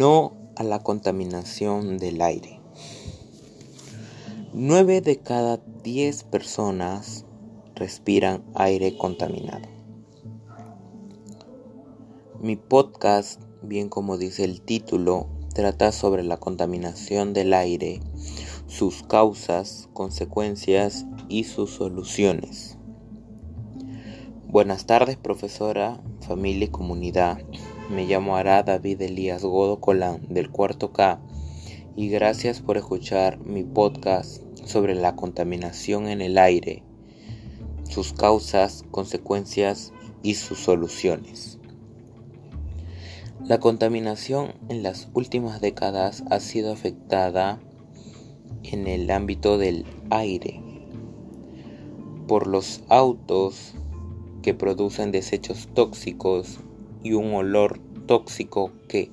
No a la contaminación del aire. 9 de cada 10 personas respiran aire contaminado. Mi podcast, bien como dice el título, trata sobre la contaminación del aire, sus causas, consecuencias y sus soluciones. Buenas tardes, profesora, familia y comunidad. Me llamo Ara David Elías Godo Colán del cuarto K y gracias por escuchar mi podcast sobre la contaminación en el aire, sus causas, consecuencias y sus soluciones. La contaminación en las últimas décadas ha sido afectada en el ámbito del aire por los autos que producen desechos tóxicos y un olor tóxico que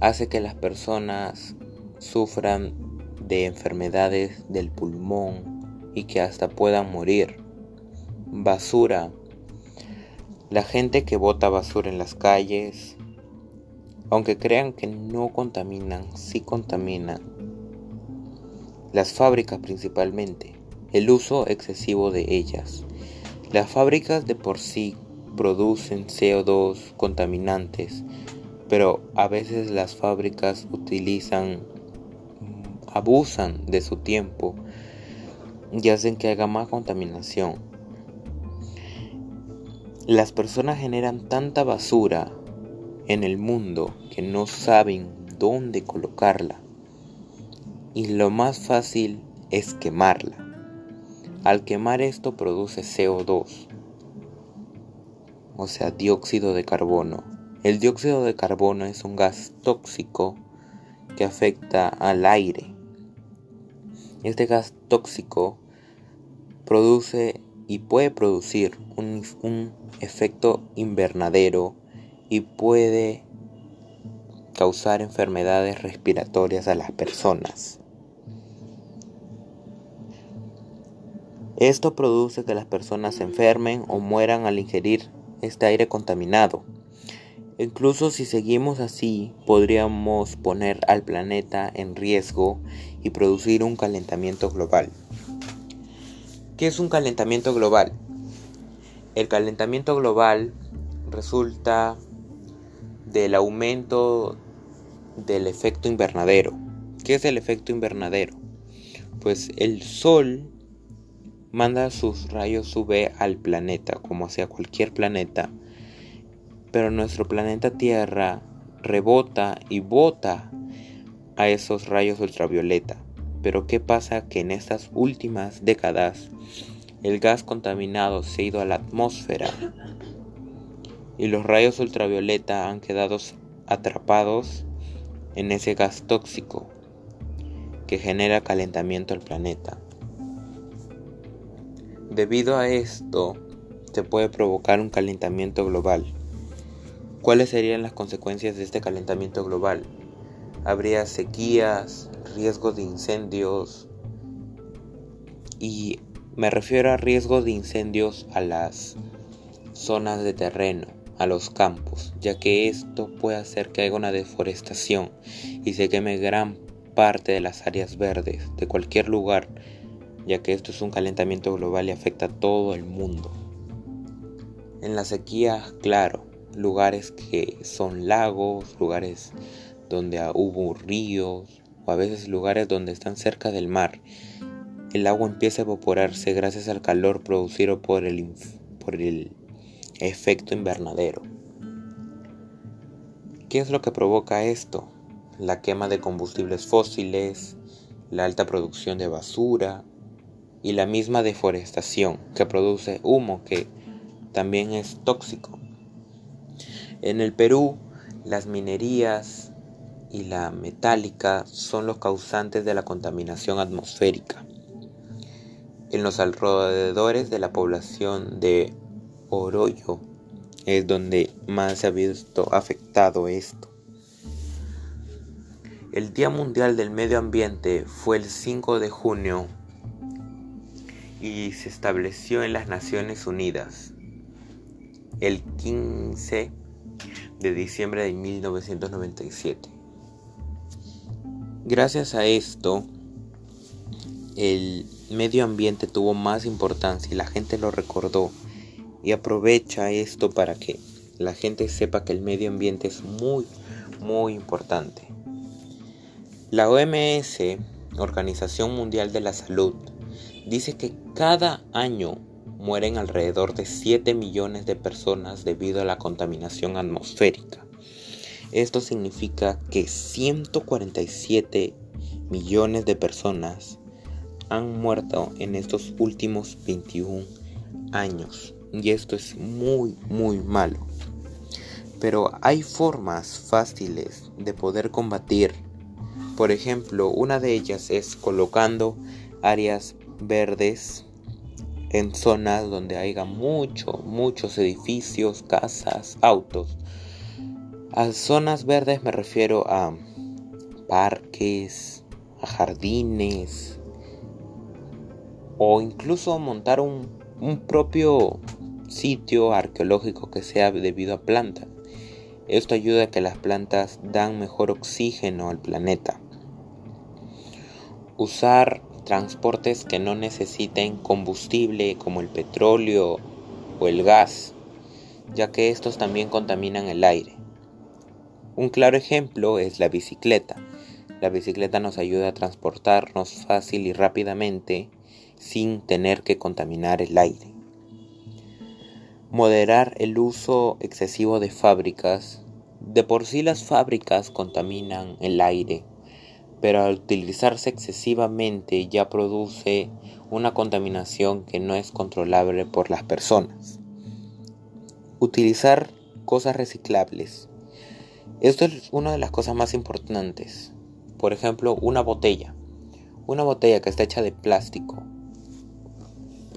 hace que las personas sufran de enfermedades del pulmón y que hasta puedan morir. Basura. La gente que bota basura en las calles, aunque crean que no contaminan, sí contaminan. Las fábricas principalmente, el uso excesivo de ellas. Las fábricas de por sí producen CO2 contaminantes, pero a veces las fábricas utilizan, abusan de su tiempo y hacen que haga más contaminación. Las personas generan tanta basura en el mundo que no saben dónde colocarla. Y lo más fácil es quemarla. Al quemar esto produce CO2 o sea, dióxido de carbono. El dióxido de carbono es un gas tóxico que afecta al aire. Este gas tóxico produce y puede producir un, un efecto invernadero y puede causar enfermedades respiratorias a las personas. Esto produce que las personas se enfermen o mueran al ingerir este aire contaminado. Incluso si seguimos así, podríamos poner al planeta en riesgo y producir un calentamiento global. ¿Qué es un calentamiento global? El calentamiento global resulta del aumento del efecto invernadero. ¿Qué es el efecto invernadero? Pues el Sol manda sus rayos UV al planeta, como hacia cualquier planeta, pero nuestro planeta Tierra rebota y bota a esos rayos ultravioleta. Pero ¿qué pasa? Que en estas últimas décadas el gas contaminado se ha ido a la atmósfera y los rayos ultravioleta han quedado atrapados en ese gas tóxico que genera calentamiento al planeta. Debido a esto, se puede provocar un calentamiento global. ¿Cuáles serían las consecuencias de este calentamiento global? Habría sequías, riesgo de incendios y me refiero a riesgo de incendios a las zonas de terreno, a los campos, ya que esto puede hacer que haya una deforestación y se queme gran parte de las áreas verdes de cualquier lugar ya que esto es un calentamiento global y afecta a todo el mundo. En la sequía, claro, lugares que son lagos, lugares donde hubo ríos o a veces lugares donde están cerca del mar. El agua empieza a evaporarse gracias al calor producido por el, por el efecto invernadero. ¿Qué es lo que provoca esto? La quema de combustibles fósiles, la alta producción de basura, y la misma deforestación que produce humo que también es tóxico. En el Perú, las minerías y la metálica son los causantes de la contaminación atmosférica. En los alrededores de la población de Oroyo es donde más se ha visto afectado esto. El Día Mundial del Medio Ambiente fue el 5 de junio y se estableció en las Naciones Unidas. El 15 de diciembre de 1997. Gracias a esto, el medio ambiente tuvo más importancia y la gente lo recordó y aprovecha esto para que la gente sepa que el medio ambiente es muy, muy importante. La OMS, Organización Mundial de la Salud, dice que cada año mueren alrededor de 7 millones de personas debido a la contaminación atmosférica. Esto significa que 147 millones de personas han muerto en estos últimos 21 años. Y esto es muy, muy malo. Pero hay formas fáciles de poder combatir. Por ejemplo, una de ellas es colocando áreas verdes en zonas donde haya mucho, muchos edificios, casas, autos. A zonas verdes me refiero a parques, a jardines o incluso montar un, un propio sitio arqueológico que sea debido a plantas. Esto ayuda a que las plantas dan mejor oxígeno al planeta. Usar transportes que no necesiten combustible como el petróleo o el gas, ya que estos también contaminan el aire. Un claro ejemplo es la bicicleta. La bicicleta nos ayuda a transportarnos fácil y rápidamente sin tener que contaminar el aire. Moderar el uso excesivo de fábricas. De por sí las fábricas contaminan el aire pero al utilizarse excesivamente ya produce una contaminación que no es controlable por las personas. Utilizar cosas reciclables. Esto es una de las cosas más importantes. Por ejemplo, una botella. Una botella que está hecha de plástico.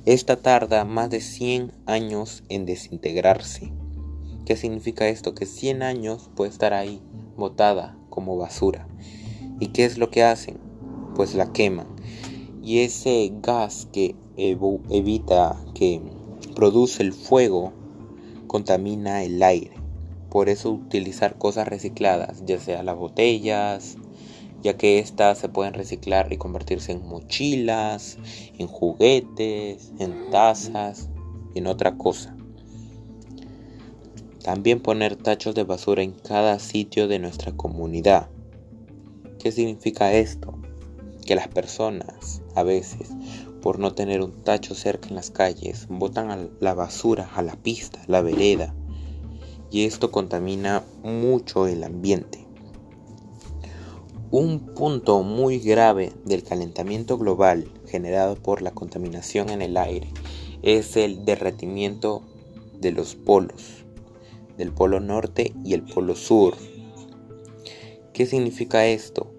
Esta tarda más de 100 años en desintegrarse. ¿Qué significa esto? Que 100 años puede estar ahí botada como basura. ¿Y qué es lo que hacen? Pues la queman. Y ese gas que evita, que produce el fuego, contamina el aire. Por eso utilizar cosas recicladas, ya sea las botellas, ya que éstas se pueden reciclar y convertirse en mochilas, en juguetes, en tazas en otra cosa. También poner tachos de basura en cada sitio de nuestra comunidad. ¿Qué significa esto? Que las personas a veces, por no tener un tacho cerca en las calles, botan la basura a la pista, la vereda, y esto contamina mucho el ambiente. Un punto muy grave del calentamiento global generado por la contaminación en el aire es el derretimiento de los polos, del polo norte y el polo sur. ¿Qué significa esto?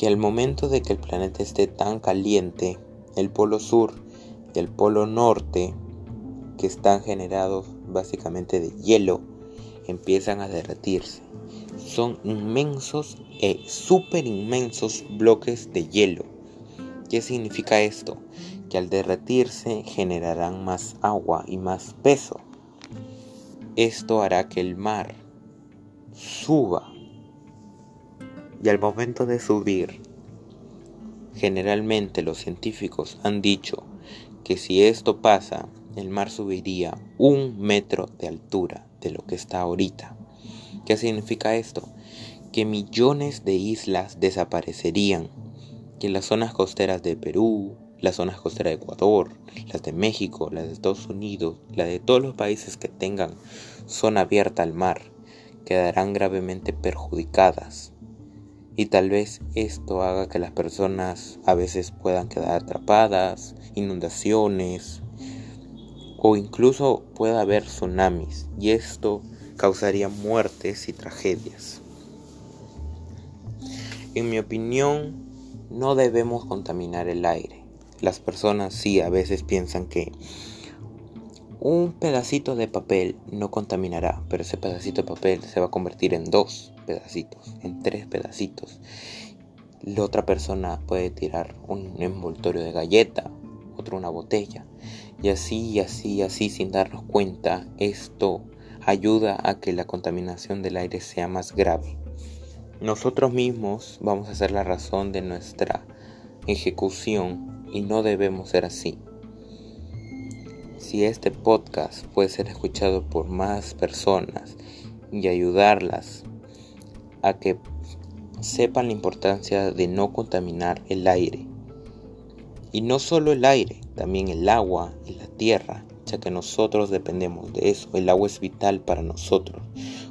Que al momento de que el planeta esté tan caliente, el polo sur y el polo norte, que están generados básicamente de hielo, empiezan a derretirse. Son inmensos e super inmensos bloques de hielo. ¿Qué significa esto? Que al derretirse generarán más agua y más peso. Esto hará que el mar suba y al momento de subir, generalmente los científicos han dicho que si esto pasa, el mar subiría un metro de altura de lo que está ahorita. ¿Qué significa esto? Que millones de islas desaparecerían, que las zonas costeras de Perú, las zonas costeras de Ecuador, las de México, las de Estados Unidos, las de todos los países que tengan zona abierta al mar, quedarán gravemente perjudicadas y tal vez esto haga que las personas a veces puedan quedar atrapadas, inundaciones o incluso pueda haber tsunamis y esto causaría muertes y tragedias. En mi opinión, no debemos contaminar el aire. Las personas sí a veces piensan que un pedacito de papel no contaminará, pero ese pedacito de papel se va a convertir en dos pedacitos, en tres pedacitos. La otra persona puede tirar un envoltorio de galleta, otro una botella. Y así, y así, y así, sin darnos cuenta, esto ayuda a que la contaminación del aire sea más grave. Nosotros mismos vamos a ser la razón de nuestra ejecución y no debemos ser así. Si este podcast puede ser escuchado por más personas y ayudarlas a que sepan la importancia de no contaminar el aire. Y no solo el aire, también el agua y la tierra, ya que nosotros dependemos de eso. El agua es vital para nosotros.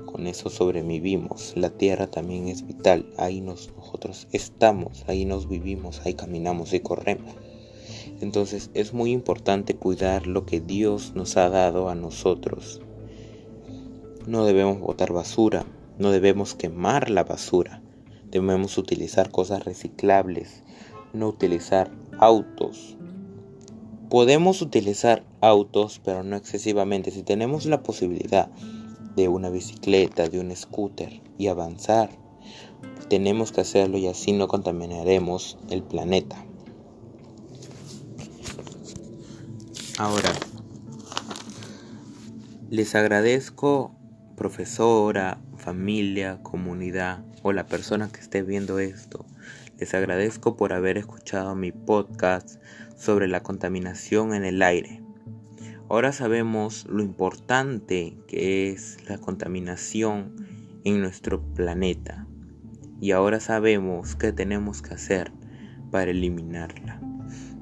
Con eso sobrevivimos. La tierra también es vital. Ahí nosotros estamos, ahí nos vivimos, ahí caminamos y corremos. Entonces es muy importante cuidar lo que Dios nos ha dado a nosotros. No debemos botar basura, no debemos quemar la basura. Debemos utilizar cosas reciclables, no utilizar autos. Podemos utilizar autos, pero no excesivamente. Si tenemos la posibilidad de una bicicleta, de un scooter y avanzar, tenemos que hacerlo y así no contaminaremos el planeta. Ahora, les agradezco profesora, familia, comunidad o la persona que esté viendo esto. Les agradezco por haber escuchado mi podcast sobre la contaminación en el aire. Ahora sabemos lo importante que es la contaminación en nuestro planeta y ahora sabemos qué tenemos que hacer para eliminarla.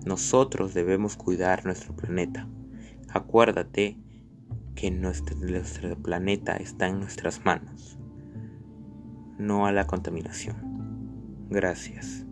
Nosotros debemos cuidar nuestro planeta. Acuérdate que nuestro, planeta está en nuestras manos, no a la contaminación. Gracias.